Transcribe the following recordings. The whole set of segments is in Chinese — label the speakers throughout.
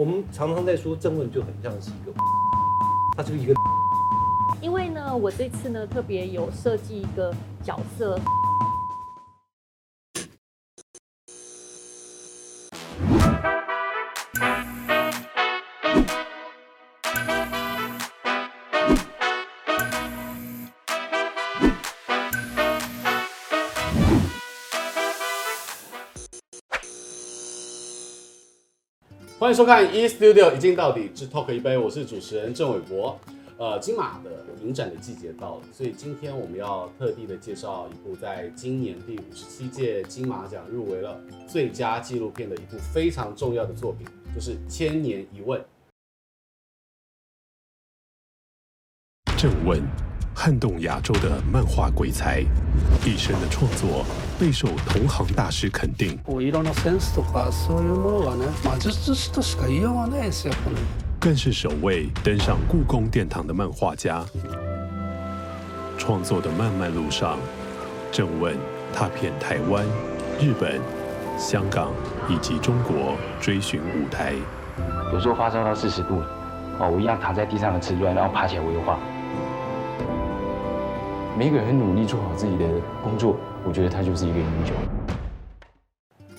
Speaker 1: 我们常常在说郑问就很像是一个，他就是一个。
Speaker 2: 因为呢，我这次呢特别有设计一个角色。
Speaker 3: 欢迎收看《E Studio 一镜到底之 Talk 一杯》，我是主持人郑伟博。呃，金马的影展的季节到了，所以今天我们要特地的介绍一部在今年第五十七届金马奖入围了最佳纪录片的一部非常重要的作品，就是《千年一问》。
Speaker 4: 正问。撼动亚洲的漫画鬼才，一生的创作备受同行大师肯定。更是首位登上故宫殿堂的漫画家。创作的漫漫路上，正问踏遍台湾、日本、香港以及中国，追寻舞台。
Speaker 5: 有时候发烧到四十度，哦，我一样躺在地上的瓷砖，然后爬起来我又画。每个人很努力做好自己的工作，我觉得他就是一个英雄。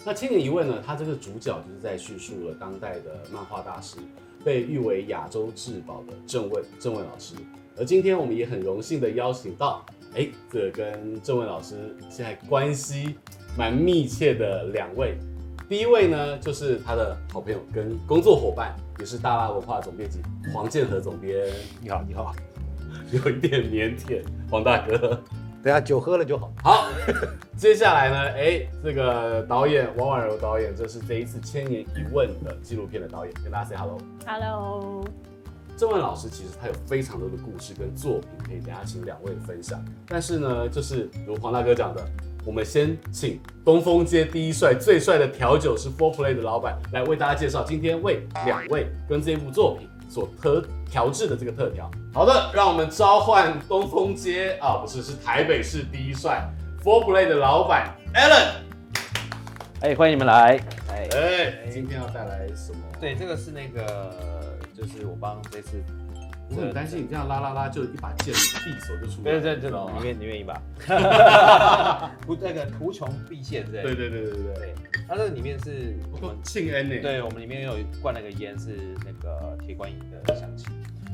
Speaker 3: 那千年一问呢？他这个主角就是在叙述了当代的漫画大师，被誉为亚洲至宝的郑问，郑问老师。而今天我们也很荣幸的邀请到，哎，这个跟郑问老师现在关系蛮密切的两位。第一位呢，就是他的好朋友跟工作伙伴，也是大拉文化总编辑黄建和总编。
Speaker 1: 你好，你好。
Speaker 3: 有一点腼腆，黄大哥，
Speaker 1: 等下酒喝了就好。
Speaker 3: 好，接下来呢，哎，这个导演王婉柔导演，这是这一次《千年一问》的纪录片的导演，跟大家 say hello。
Speaker 2: Hello。
Speaker 3: 郑问老师其实他有非常多的故事跟作品，可以等下请两位分享。但是呢，就是如黄大哥讲的，我们先请东风街第一帅、最帅的调酒师 Four Play 的老板来为大家介绍今天为两位跟这部作品所特调制的这个特调。好的，让我们召唤东风街啊，不是，是台北市第一帅 Four Play 的老板 Alan。
Speaker 5: 哎，欢迎你们来。
Speaker 3: 哎，哎，今天要带来什么？
Speaker 6: 对，这个是那个，就是我帮这次。
Speaker 3: 我很担心你这样拉拉拉，就一把剑，匕首就出来。
Speaker 6: 对对对，你愿你愿意吧？图那个图穷匕现，对
Speaker 3: 对对对对对。
Speaker 6: 对，它这个里面是我们
Speaker 3: 庆恩呢。
Speaker 6: 对，我们里面有灌那个烟，是那个铁观音的香气。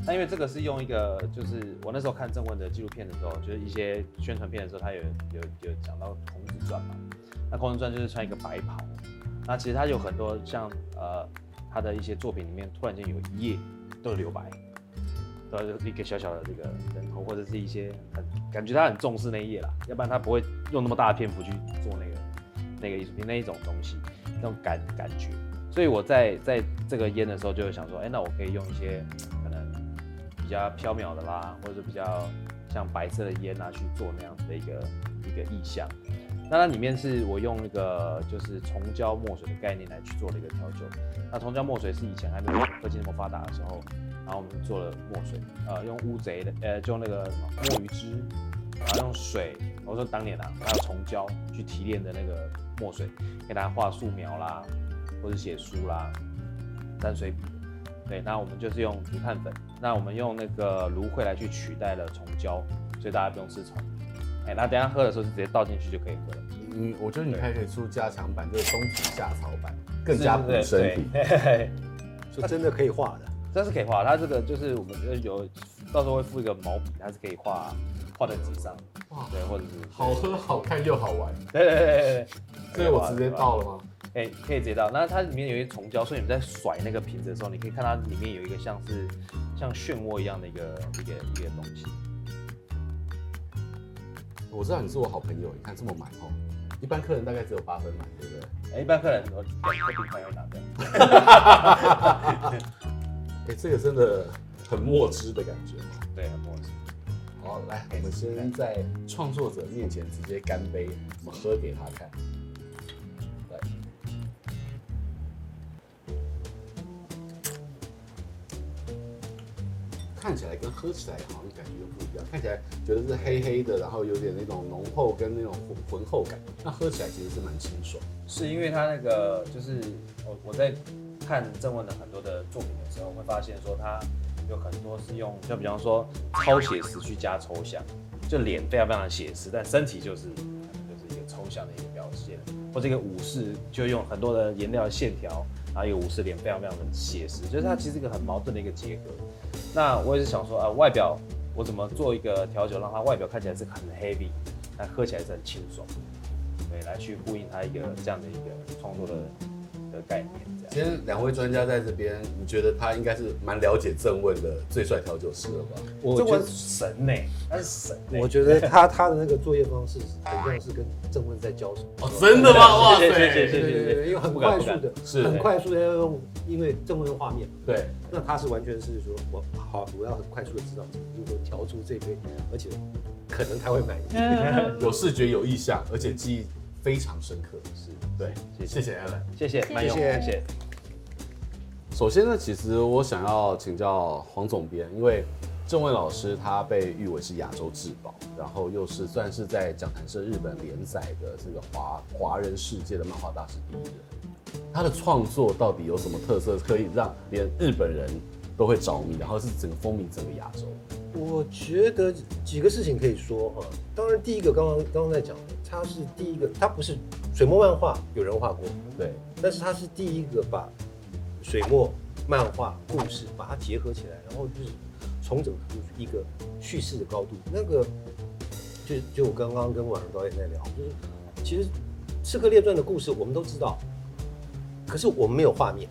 Speaker 6: 那因为这个是用一个，就是我那时候看郑问的纪录片的时候，就是一些宣传片的时候，他有有有讲到孔子传嘛。那孔子传就是穿一个白袍。那其实他有很多像呃他的一些作品里面，突然间有一页都是留白。对，就一个小小的这个人头，或者是一些很感觉他很重视那一页啦，要不然他不会用那么大的篇幅去做那个那个艺术品那一种东西，那种感感觉。所以我在在这个烟的时候，就会想说，哎，那我可以用一些可能比较飘渺的啦，或者是比较像白色的烟啊去做那样子的一个一个意象。那它里面是我用一个就是虫胶墨水的概念来去做了一个调酒。那虫胶墨水是以前还没有科技那么发达的时候。然后我们做了墨水，呃，用乌贼的，呃，就用那个墨鱼汁，然后用水，我说当年啊，还有虫胶去提炼的那个墨水，给大家画素描啦，或者写书啦，沾水笔。对，那我们就是用竹炭粉，那我们用那个芦荟来去取代了虫胶，所以大家不用吃虫。哎，那等下喝的时候就直接倒进去就可以喝了。
Speaker 3: 嗯，我觉得你还可以出加强版，就是冬虫夏草版，更加补身体，
Speaker 1: 就真的可以画的。
Speaker 6: 这是可以画，它这个就是我们有到时候会附一个毛笔，它是可以画画在纸上，哇，对，或者是
Speaker 3: 好喝、好看又好玩。
Speaker 6: 对对对对，
Speaker 3: 所以我直接倒了吗？
Speaker 6: 哎、欸，可以直接倒。那它里面有一些虫胶，所以你们在甩那个瓶子的时候，你可以看它里面有一个像是像漩涡一样的一个一个一个东西。
Speaker 3: 我知道你是我好朋友，你看这么满哦，一般客人大概只有八分满，对不对？
Speaker 6: 哎、欸，一般客人我两个冰块要拿掉。
Speaker 3: 哎，这个真的很墨汁的感
Speaker 6: 觉，对。
Speaker 3: 好，来，我们先在创作者面前直接干杯，我们喝给他看。来，看起来跟喝起来好像感觉又不一样，看起来觉得是黑黑的，然后有点那种浓厚跟那种浑厚感，那喝起来其实是蛮清爽。
Speaker 6: 是因为它那个就是我我在。看郑问的很多的作品的时候，我会发现说他有很多是用，就比方说超写实去加抽象，就脸非常非常写实，但身体就是就是一个抽象的一个表现，或这个武士就用很多的颜料线条，然后一个武士脸非常非常的写实，就是它其实一个很矛盾的一个结合。那我也是想说啊，外表我怎么做一个调酒，让它外表看起来是很 heavy，但喝起来是很清爽，对，来去呼应它一个这样的一个创作的的概念。
Speaker 3: 今天两位专家在这边，你觉得他应该是蛮了解郑问的最帅调酒师了吧？
Speaker 6: 我觉得神呢、欸，他是神、欸。
Speaker 1: 我觉得他他的那个作业方式，很像是跟郑问在交手。
Speaker 3: 哦，真的吗？哇塞！
Speaker 6: 谢谢谢谢谢谢。
Speaker 1: 对对，因为很快速的，
Speaker 3: 是
Speaker 1: 很快速的要用，因为郑问的画面。
Speaker 3: 对。
Speaker 1: 那他是完全是说，我好，我要很快速的知道如何调出这杯，而且可能他会满意。
Speaker 3: 有视觉有意向，而且记忆非常深刻。是，对，谢谢 Alan，
Speaker 6: 谢谢，蛮有，谢谢。
Speaker 3: 首先呢，其实我想要请教黄总编，因为郑问老师他被誉为是亚洲至宝，然后又是算是在讲谈社日本连载的这个华华人世界的漫画大师第一人。他的创作到底有什么特色，可以让连日本人都会着迷，然后是整个风靡整个亚洲？
Speaker 1: 我觉得几个事情可以说哈，当然第一个刚刚刚刚在讲的，他是第一个，他不是水墨漫画，有人画过，
Speaker 3: 对，
Speaker 1: 但是他是第一个把。水墨漫画故事把它结合起来，然后就是重整出一个叙事的高度。那个就就我刚刚跟婉容导演在聊，就是其实《刺客列传》的故事我们都知道，可是我们没有画面，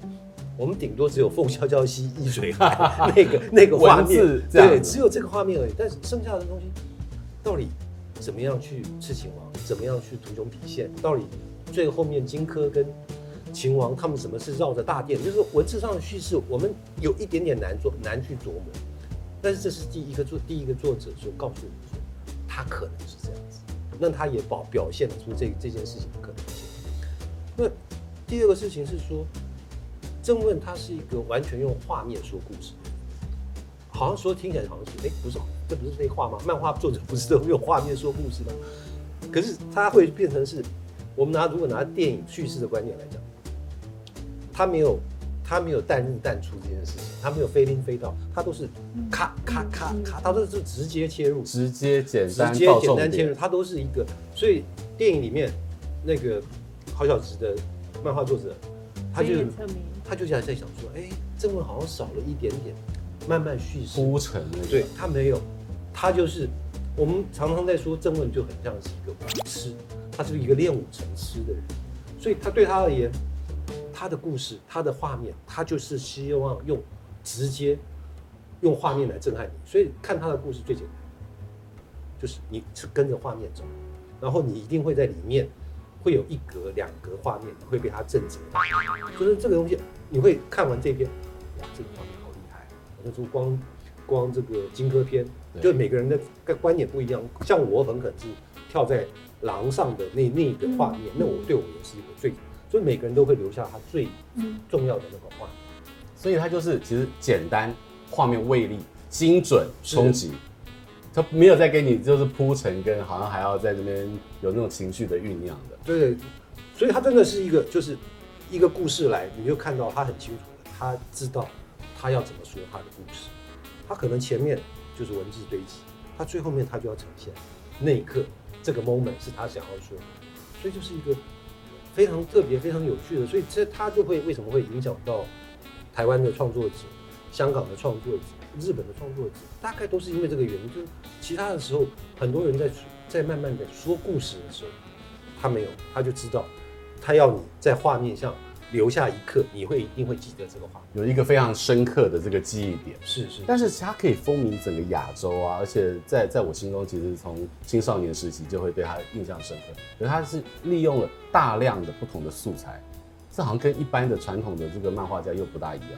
Speaker 1: 我们顶多只有凤萧萧兮易水寒那个那个画面，对，只有这个画面而已。但是剩下的东西到底怎么样去刺秦王，怎么样去图穷匕见，到底最后面荆轲跟。秦王他们怎么是绕着大殿？就是文字上的叙事，我们有一点点难做，难去琢磨。但是这是第一个作，第一个作者就告诉我们说，他可能是这样子。那他也表表现出这这件事情的可能性。那第二个事情是说，郑问他是一个完全用画面说故事，好像说听起来好像是哎，不是，这不是废话吗？漫画作者不是都用画面说故事吗？可是它会变成是，我们拿如果拿电影叙事的观念来讲。他没有，他没有淡入淡出这件事情，他没有飞临飞到，他都是咔咔咔咔，他都是直接切入，
Speaker 3: 直接简单，
Speaker 1: 直接简单切入，他都是一个。所以电影里面那个郝小直的漫画作者，他就他就想在想说，哎，正文好像少了一点点慢慢叙事
Speaker 3: 铺陈，
Speaker 1: 对他没有，他就是我们常常在说郑问就很像是一个武痴，他是一个练武成痴的人，所以他对他而言。他的故事，他的画面，他就是希望用直接用画面来震撼你。所以看他的故事最简单，就是你是跟着画面走，然后你一定会在里面会有一格两格画面会被他震慑到。就是这个东西，你会看完这篇，哇，这个画面好厉害！那时候光光这个荆轲篇，就每个人的观点不一样。像我很可能是跳在廊上的那那个画面，那我对我也是一个最。所以每个人都会留下他最重要的那个画，
Speaker 3: 所以他就是其实简单，画面威力精准冲击，他没有再给你就是铺陈跟好像还要在这边有那种情绪的酝酿的。
Speaker 1: 对，所以他真的是一个就是一个故事来，你就看到他很清楚的，他知道他要怎么说他的故事，他可能前面就是文字堆积，他最后面他就要呈现那一刻这个 moment 是他想要说的，所以就是一个。非常特别、非常有趣的，所以这他就会为什么会影响到台湾的创作者、香港的创作者、日本的创作者，大概都是因为这个原因。就是其他的时候，很多人在在慢慢的说故事的时候，他没有，他就知道，他要你在画面上。留下一刻，你会一定会记得这个画面，
Speaker 3: 有一个非常深刻的这个记忆点。
Speaker 1: 是是，
Speaker 3: 但是它可以风靡整个亚洲啊，而且在在我心中，其实从青少年时期就会对他印象深刻。可是他是利用了大量的不同的素材，这好像跟一般的传统的这个漫画家又不大一样。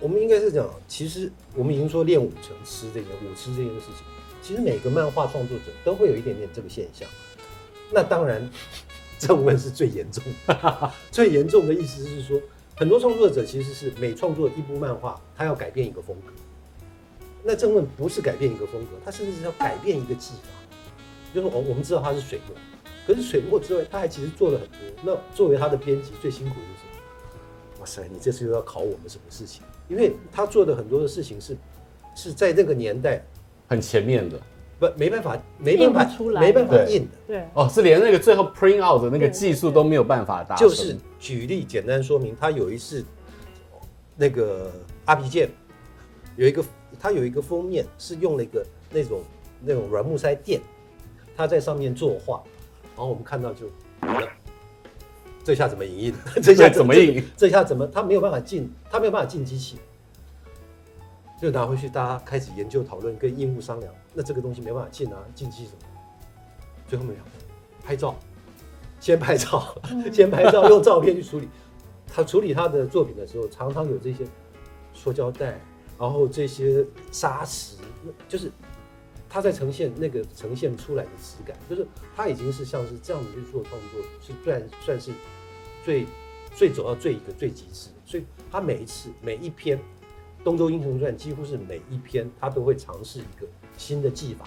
Speaker 1: 我们应该是讲，其实我们已经说练武成痴这件武痴这件事情，其实每个漫画创作者都会有一点点这个现象。那当然。郑问是最严重的，最严重的意思是说，很多创作者其实是每创作一部漫画，他要改变一个风格。那正问不是改变一个风格，他甚至是要改变一个技法。就是我我们知道他是水墨，可是水墨之外，他还其实做了很多。那作为他的编辑，最辛苦的是什么？哇塞，你这次又要考我们什么事情？因为他做的很多的事情是是在那个年代
Speaker 3: 很前面的，
Speaker 1: 不没办法没办法
Speaker 2: 出来
Speaker 1: 没办法印的。
Speaker 2: 对，
Speaker 3: 哦，是连那个最后 print out 的那个技术都没有办法达。
Speaker 1: 就是举例简单说明，他有一次那个阿皮剑有一个，他有一个封面是用了一个那种那种软木塞垫，他在上面作画，然后我们看到就完了，这下怎么影印？这下
Speaker 3: 怎么印
Speaker 1: 这？这下怎么？他没有办法进，他没有办法进机器，就拿回去，大家开始研究讨论，跟印务商量，那这个东西没办法进啊，进机什么？最后没有拍照，先拍照，先拍照，用照片去处理。他处理他的作品的时候，常常有这些塑胶袋，然后这些砂石，就是他在呈现那个呈现出来的质感，就是他已经是像是这样子去做创作，是算算是最最走到最一个最极致。所以他每一次每一篇《东周英雄传》，几乎是每一篇他都会尝试一个新的技法。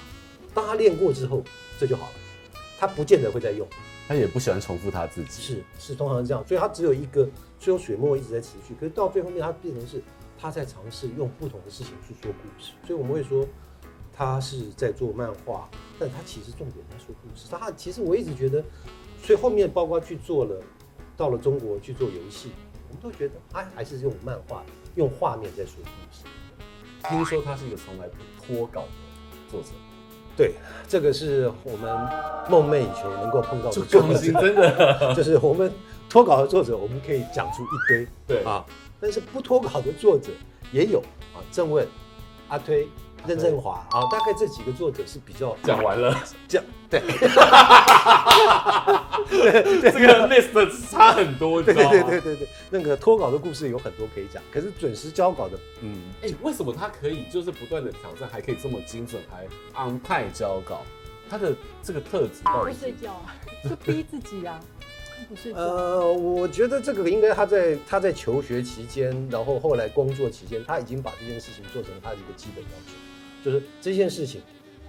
Speaker 1: 当他练过之后，这就好了。他不见得会再用，
Speaker 3: 他也不喜欢重复他自己。
Speaker 1: 是是，通常是这样，所以他只有一个，最后水墨一直在持续。可是到最后面，他变成是他在尝试用不同的事情去说故事。所以我们会说，他是在做漫画，但他其实重点在说故事。他其实我一直觉得，所以后面包括去做了，到了中国去做游戏，我们都觉得他还是用漫画、用画面在说故事。
Speaker 3: 听说他是一个从来不脱稿的作者。
Speaker 1: 对，这个是我们梦寐以求能够碰到的作者，
Speaker 3: 真的
Speaker 1: 就是我们脱稿的作者，我们可以讲出一堆，
Speaker 3: 对
Speaker 1: 啊，但是不脱稿的作者也有啊，正问、阿推、任正华啊，大概这几个作者是比较
Speaker 3: 讲完了，
Speaker 1: 这样对，
Speaker 3: 这个 list 差很多，
Speaker 1: 对对对对对对，那个脱稿的故事有很多可以讲，可是准时交稿的，嗯，
Speaker 3: 哎、欸，为什么他可以就是不断的挑战，还可以这么精准，还 on time 交稿？他的这个特质到底是？
Speaker 2: 不睡觉啊，就逼自己啊，不睡觉。
Speaker 1: 呃，我觉得这个应该他在他在求学期间，然后后来工作期间，他已经把这件事情做成他的一个基本要求，就是这件事情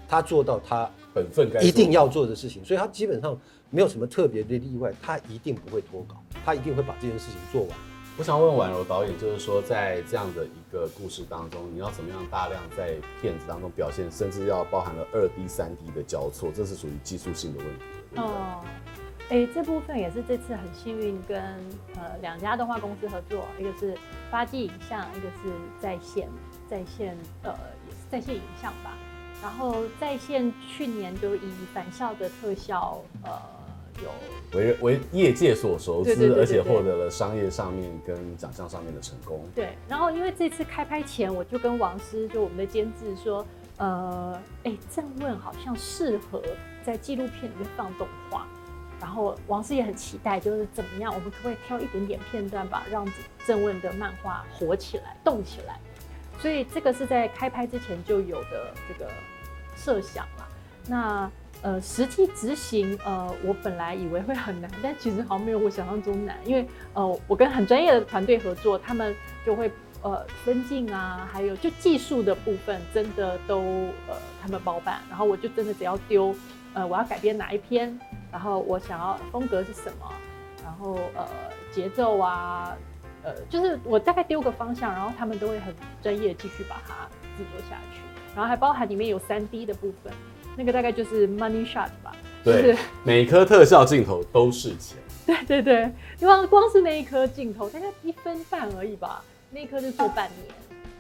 Speaker 1: 他做到他
Speaker 3: 本分该
Speaker 1: 一定要做的事情，所以他基本上没有什么特别的例外，他一定不会脱稿，他一定会把这件事情做完。
Speaker 3: 我想问婉柔导演，就是说在这样的一个故事当中，你要怎么样大量在片子当中表现，甚至要包含了二 D、三 D 的交错，这是属于技术性的问题。
Speaker 2: 哦，哎，这部分也是这次很幸运跟呃两家动画公司合作，一个是发迹影像，一个是在线在线呃在线影像吧。然后在线去年就以返校的特效呃。有
Speaker 3: 为为业界所熟知，
Speaker 2: 对对对对对，
Speaker 3: 而且获得了商业上面跟奖项上面的成功。
Speaker 2: 对，然后因为这次开拍前，我就跟王师，就我们的监制说，呃，哎，郑问好像适合在纪录片里面放动画。然后王师也很期待，就是怎么样，我们可不可以挑一点点片段，把让郑问的漫画火起来、动起来？所以这个是在开拍之前就有的这个设想了。那。呃，实际执行，呃，我本来以为会很难，但其实好像没有我想象中难，因为呃，我跟很专业的团队合作，他们就会呃分镜啊，还有就技术的部分，真的都呃他们包办，然后我就真的只要丢，呃，我要改编哪一篇，然后我想要风格是什么，然后呃节奏啊，呃，就是我大概丢个方向，然后他们都会很专业继续把它制作下去，然后还包含里面有三 D 的部分。那个大概就是 money shot 吧，
Speaker 3: 对，
Speaker 2: 就是、
Speaker 3: 每颗特效镜头都是钱。
Speaker 2: 对对对，因为光是那一颗镜头大概一分半而已吧，那一颗就做半年。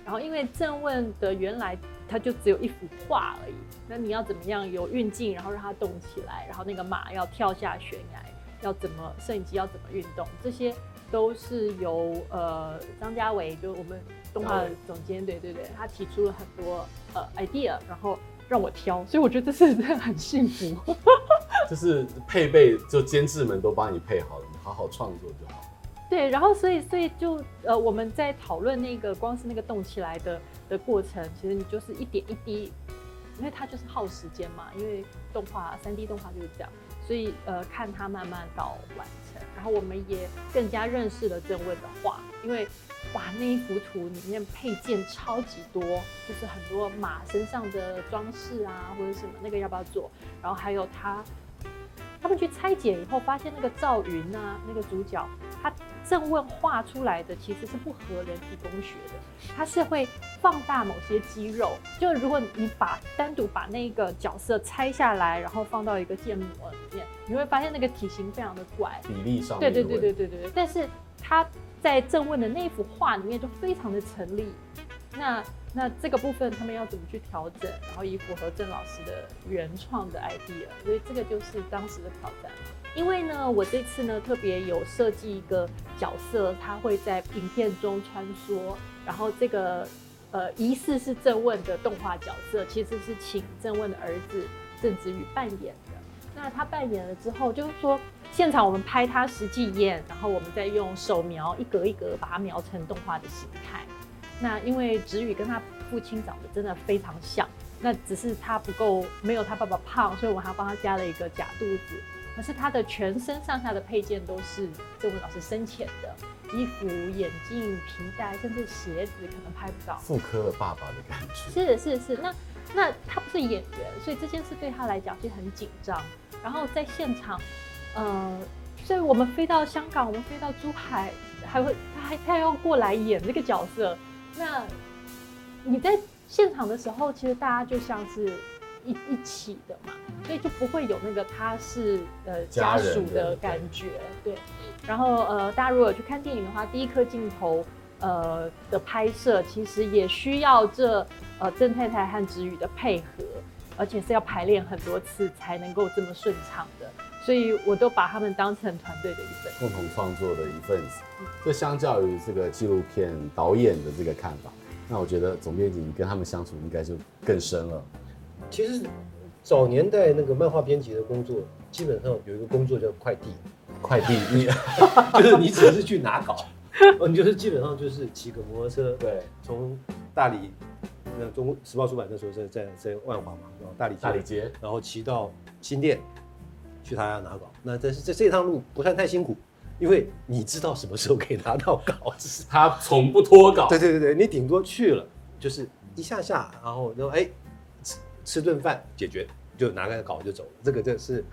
Speaker 2: 然后因为正问的原来它就只有一幅画而已，那你要怎么样有运镜，然后让它动起来，然后那个马要跳下悬崖，要怎么摄影机要怎么运动，这些都是由呃张家伟，就我们动画总监，对对对，他提出了很多呃 idea，然后。让我挑，所以我觉得这是真的很幸福。
Speaker 3: 就是配备，就监制们都帮你配好了，你好好创作就好。
Speaker 2: 对，然后所以所以就呃，我们在讨论那个光是那个动起来的的过程，其实你就是一点一滴，因为它就是耗时间嘛，因为动画三 D 动画就是这样，所以呃，看他慢慢到完成，然后我们也更加认识了郑问的画，因为。哇，那一幅图里面配件超级多，就是很多马身上的装饰啊，或者什么那个要不要做？然后还有他，他们去拆解以后发现那个赵云啊，那个主角，他正问画出来的其实是不合人体工学的，他是会放大某些肌肉。就如果你把单独把那个角色拆下来，然后放到一个建模里面，你会发现那个体型非常的怪，
Speaker 3: 比例上
Speaker 2: 对对对对对对对。但是他在正问的那幅画里面就非常的成立。那那这个部分他们要怎么去调整，然后以符合郑老师的原创的 idea，所以这个就是当时的挑战。因为呢，我这次呢特别有设计一个角色，他会在影片中穿梭，然后这个呃疑似是郑问的动画角色，其实是请郑问的儿子郑子宇扮演的。那他扮演了之后，就是说现场我们拍他实际演，然后我们再用手描一格一格把它描成动画的形态。那因为子宇跟他父亲长得真的非常像，那只是他不够，没有他爸爸胖，所以我还帮他加了一个假肚子。可是他的全身上下的配件都是郑问老师生前的衣服、眼镜、皮带，甚至鞋子可能拍不到。
Speaker 3: 复刻了爸爸的感觉。
Speaker 2: 是是是，那那他不是演员，所以这件事对他来讲其实很紧张。然后在现场，呃，所以我们飞到香港，我们飞到珠海，还会他还他要过来演这个角色。那你在现场的时候，其实大家就像是一一起的嘛，所以就不会有那个他是呃家属的感觉，对。然后呃，大家如果去看电影的话，第一颗镜头呃的拍摄，其实也需要这呃郑太太和子宇的配合，而且是要排练很多次才能够这么顺畅的。所以我都把他们当成团队的一份，
Speaker 3: 共同创作的一份子。这相较于这个纪录片导演的这个看法，那我觉得总编辑你跟他们相处应该就更深了。
Speaker 1: 其实早年代那个漫画编辑的工作，基本上有一个工作叫快递，
Speaker 3: 快递你
Speaker 1: 就是你只是去拿稿，你就是基本上就是骑个摩托车，
Speaker 3: 对，
Speaker 1: 从大理那中时报出版那时候在在在万华嘛，然后大理
Speaker 3: 大理街，
Speaker 1: 然后骑到新店。去他家拿稿，那但是这这趟路不算太辛苦，因为你知道什么时候可以拿到稿子，
Speaker 3: 他从不脱稿。
Speaker 1: 对对对对，你顶多去了就是一下下，然后就哎吃吃顿饭解决，就拿个稿就走了。这个这是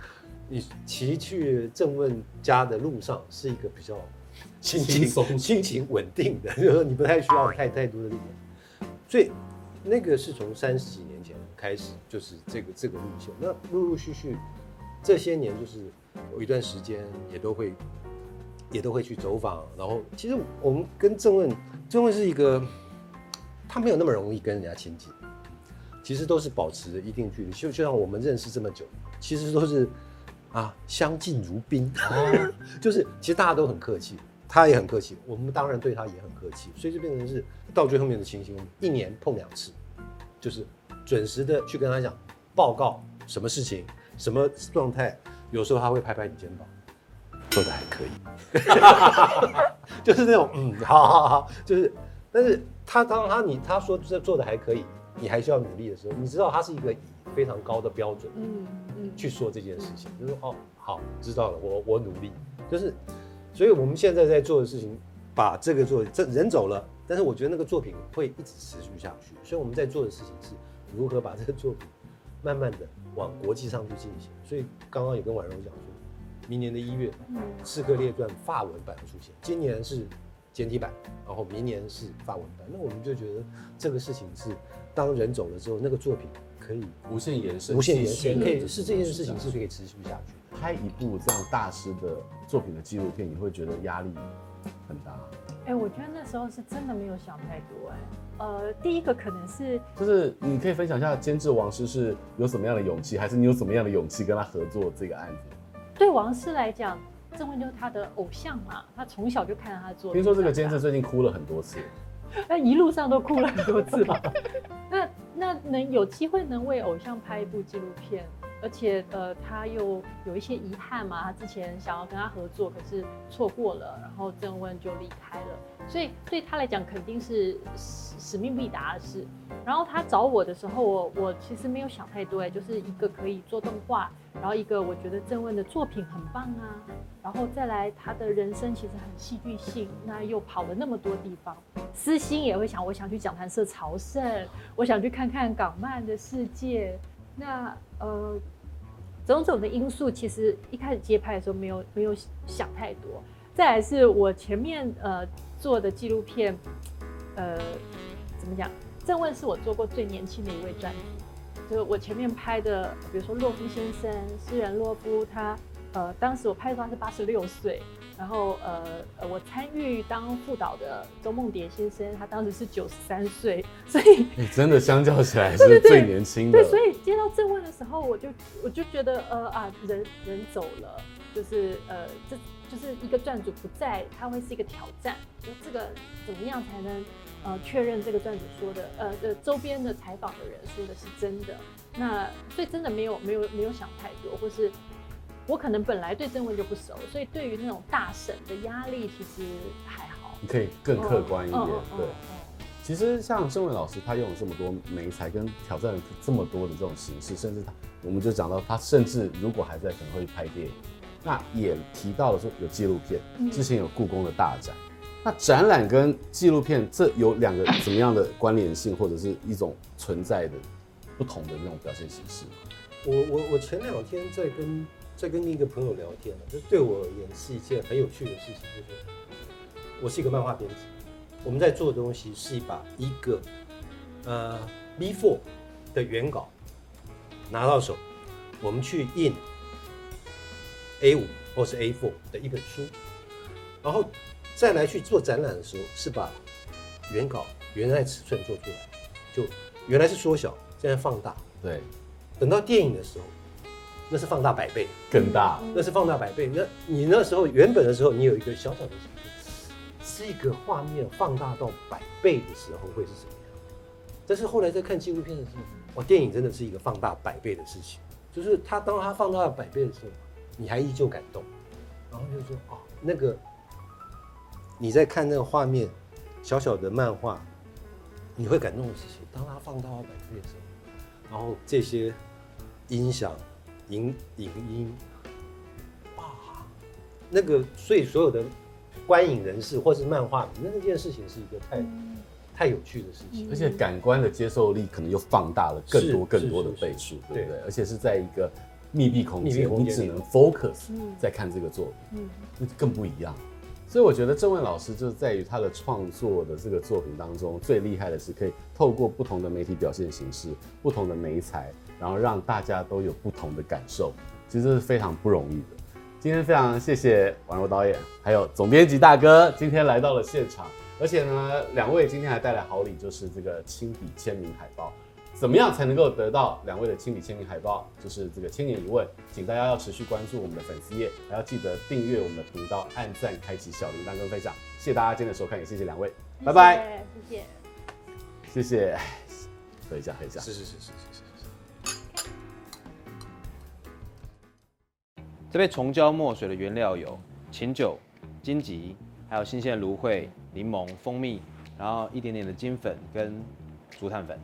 Speaker 1: 你骑去郑问家的路上是一个比较心情松、心情稳定的，就是说你不太需要太太多的力量。所以那个是从三十几年前开始，就是这个这个路线，那陆陆续续。这些年就是有一段时间也都会，也都会去走访。然后其实我们跟郑问，郑问是一个，他没有那么容易跟人家亲近，其实都是保持着一定距离。就就像我们认识这么久，其实都是啊相敬如宾，就是其实大家都很客气，他也很客气，我们当然对他也很客气，所以就变成是到最后面的情形，一年碰两次，就是准时的去跟他讲报告什么事情。什么状态？有时候他会拍拍你肩膀，做的还可以，就是那种嗯，好好好，就是，但是他当他你他说这做的还可以，你还需要努力的时候，你知道他是一个以非常高的标准，嗯嗯，去说这件事情，就是说哦，好，知道了，我我努力，就是，所以我们现在在做的事情，把这个做这人走了，但是我觉得那个作品会一直持续下去，所以我们在做的事情是如何把这个作品慢慢的。往国际上去进行，所以刚刚也跟婉柔讲说，明年的一月，嗯，《刺客列传》法文版出现，今年是简体版，然后明年是法文版。那我们就觉得这个事情是，当人走了之后，那个作品可以
Speaker 3: 无限延伸，
Speaker 1: 无限延伸，可以是这件事情是可以持续下去。
Speaker 3: 拍一部这样大师的作品的纪录片，你会觉得压力很大？
Speaker 2: 哎、欸，我觉得那时候是真的没有想太多、欸，哎。呃，第一个可能是，
Speaker 3: 就是你可以分享一下监制王师是有什么样的勇气，还是你有什么样的勇气跟他合作这个案子？
Speaker 2: 对王师来讲，郑问就是他的偶像嘛，他从小就看到他做。
Speaker 3: 听说这个监制最近哭了很多次，
Speaker 2: 那一路上都哭了很多次吧？那那能有机会能为偶像拍一部纪录片，而且呃他又有一些遗憾嘛，他之前想要跟他合作，可是错过了，然后郑问就离开了。所以对他来讲肯定是使使命必达的事。然后他找我的时候，我我其实没有想太多哎，就是一个可以做动画，然后一个我觉得郑问的作品很棒啊，然后再来他的人生其实很戏剧性，那又跑了那么多地方，私心也会想，我想去讲谈社朝圣，我想去看看港漫的世界，那呃种种的因素，其实一开始接拍的时候没有没有想太多。再来是我前面呃做的纪录片，呃，怎么讲？郑问是我做过最年轻的一位专题，就是我前面拍的，比如说洛夫先生，诗人洛夫，他呃当时我拍的时候他是八十六岁。然后呃呃，我参与当副导的周梦蝶先生，他当时是九十三岁，所以
Speaker 3: 你真的相较起来是最年轻的。
Speaker 2: 对，对，对，对，所以接到郑问的时候，我就我就觉得呃啊，人人走了，就是呃这就是一个撰主不在，他会是一个挑战。就这个怎么样才能呃确认这个撰主说的呃呃周边的采访的人说的是真的？那所以真的没有没有没有想太多，或是。我可能本来对郑问就不熟，所以对于那种大审的压力其实还好。
Speaker 3: 你可以更客观一点，
Speaker 2: 哦、
Speaker 3: 对。
Speaker 2: 哦哦、
Speaker 3: 其实像郑文老师，他用了这么多媒材跟挑战这么多的这种形式，甚至他，我们就讲到他，甚至如果还在，可能会拍电影。那也提到了说有纪录片，之前有故宫的大展。嗯、那展览跟纪录片这有两个怎么样的关联性，或者是一种存在的不同的那种表现形式？
Speaker 1: 我我我前两天在跟。在跟另一个朋友聊天呢，这对我而言是一件很有趣的事情。就是我是一个漫画编辑，我们在做的东西是一把一个呃 B4 的原稿拿到手，我们去印 A5 或是 A4 的一本书，然后再来去做展览的时候，是把原稿原来尺寸做出来，就原来是缩小，现在放大。
Speaker 3: 对，等
Speaker 1: 到电影的时候。那是放大百倍，
Speaker 3: 更大。
Speaker 1: 那是放大百倍。那你那时候原本的时候，你有一个小小的想象，这个画面放大到百倍的时候会是什么样？但是后来在看纪录片的时候，哇，电影真的是一个放大百倍的事情。就是他当他放大了百倍的时候，你还依旧感动，然后就说哦，那个你在看那个画面，小小的漫画，你会感动的事情，当它放大到百倍的时候，然后这些音响。影影音，哇，那个，所以所有的观影人士或是漫画迷，那件事情是一个太、嗯、太有趣的事情，
Speaker 3: 而且感官的接受力可能又放大了更多更多的倍数，对不对？而且是在一个密闭空间，你只能 focus 在看这个作品，嗯，更不一样。所以我觉得郑问老师就是在于他的创作的这个作品当中最厉害的是可以透过不同的媒体表现形式、不同的媒材。然后让大家都有不同的感受，其实这是非常不容易的。今天非常谢谢婉柔导演，还有总编辑大哥今天来到了现场，而且呢，两位今天还带来好礼，就是这个亲笔签名海报。怎么样才能够得到两位的亲笔签名海报？就是这个千年一问，请大家要持续关注我们的粉丝页，还要记得订阅我们的频道，按赞，开启小铃铛跟分享。谢谢大家今天的收看，也谢谢两位，谢谢拜拜，谢谢，谢谢，喝一下，喝一下，
Speaker 1: 是是是是是。
Speaker 6: 这杯虫胶墨水的原料有琴酒、荆棘，还有新鲜芦荟、柠檬、蜂蜜，然后一点点的金粉跟竹炭粉。